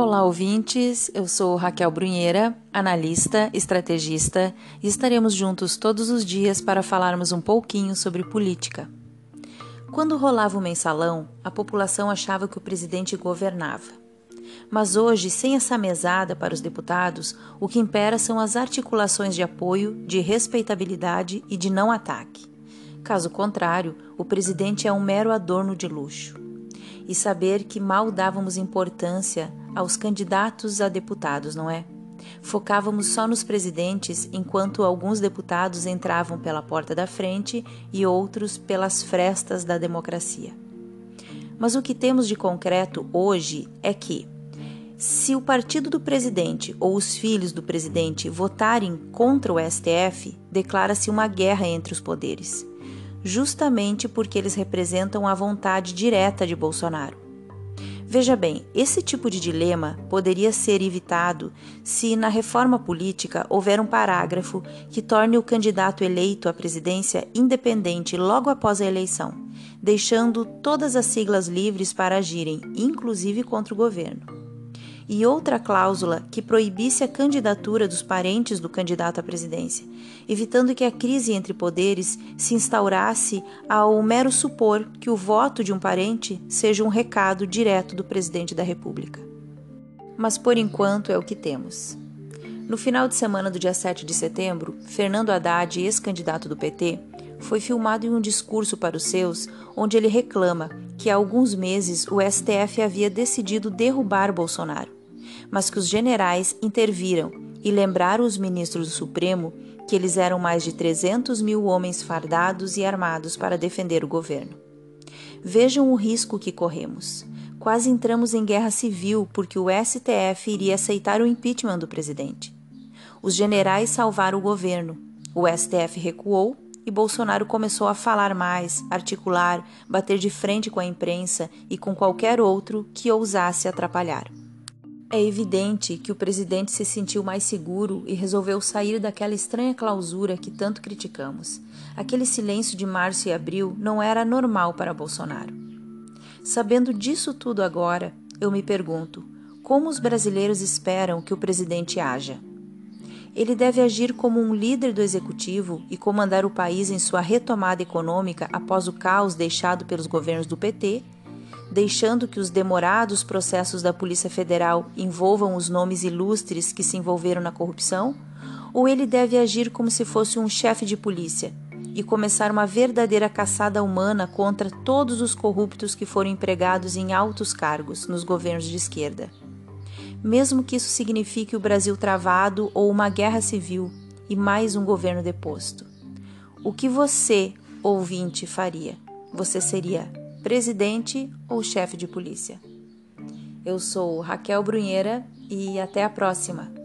Olá, ouvintes. Eu sou Raquel Brunheira, analista, estrategista, e estaremos juntos todos os dias para falarmos um pouquinho sobre política. Quando rolava o mensalão, a população achava que o presidente governava. Mas hoje, sem essa mesada para os deputados, o que impera são as articulações de apoio, de respeitabilidade e de não ataque. Caso contrário, o presidente é um mero adorno de luxo. E saber que mal dávamos importância aos candidatos a deputados, não é? Focávamos só nos presidentes, enquanto alguns deputados entravam pela porta da frente e outros pelas frestas da democracia. Mas o que temos de concreto hoje é que, se o partido do presidente ou os filhos do presidente votarem contra o STF, declara-se uma guerra entre os poderes, justamente porque eles representam a vontade direta de Bolsonaro. Veja bem, esse tipo de dilema poderia ser evitado se na reforma política houver um parágrafo que torne o candidato eleito à presidência independente logo após a eleição, deixando todas as siglas livres para agirem, inclusive contra o governo e outra cláusula que proibisse a candidatura dos parentes do candidato à presidência, evitando que a crise entre poderes se instaurasse ao mero supor que o voto de um parente seja um recado direto do presidente da República. Mas por enquanto é o que temos. No final de semana do dia 7 de setembro, Fernando Haddad, ex-candidato do PT, foi filmado em um discurso para os seus, onde ele reclama que há alguns meses o STF havia decidido derrubar Bolsonaro mas que os generais interviram e lembraram os ministros do Supremo que eles eram mais de 300 mil homens fardados e armados para defender o governo. Vejam o risco que corremos. Quase entramos em guerra civil porque o STF iria aceitar o impeachment do presidente. Os generais salvaram o governo, o STF recuou e Bolsonaro começou a falar mais, articular, bater de frente com a imprensa e com qualquer outro que ousasse atrapalhar. É evidente que o presidente se sentiu mais seguro e resolveu sair daquela estranha clausura que tanto criticamos. Aquele silêncio de março e abril não era normal para Bolsonaro. Sabendo disso tudo agora, eu me pergunto: como os brasileiros esperam que o presidente haja? Ele deve agir como um líder do executivo e comandar o país em sua retomada econômica após o caos deixado pelos governos do PT deixando que os demorados processos da Polícia Federal envolvam os nomes ilustres que se envolveram na corrupção? Ou ele deve agir como se fosse um chefe de polícia e começar uma verdadeira caçada humana contra todos os corruptos que foram empregados em altos cargos nos governos de esquerda? Mesmo que isso signifique o Brasil travado ou uma guerra civil e mais um governo deposto. O que você, ouvinte, faria? Você seria presidente ou chefe de polícia. Eu sou Raquel Brunheira e até a próxima!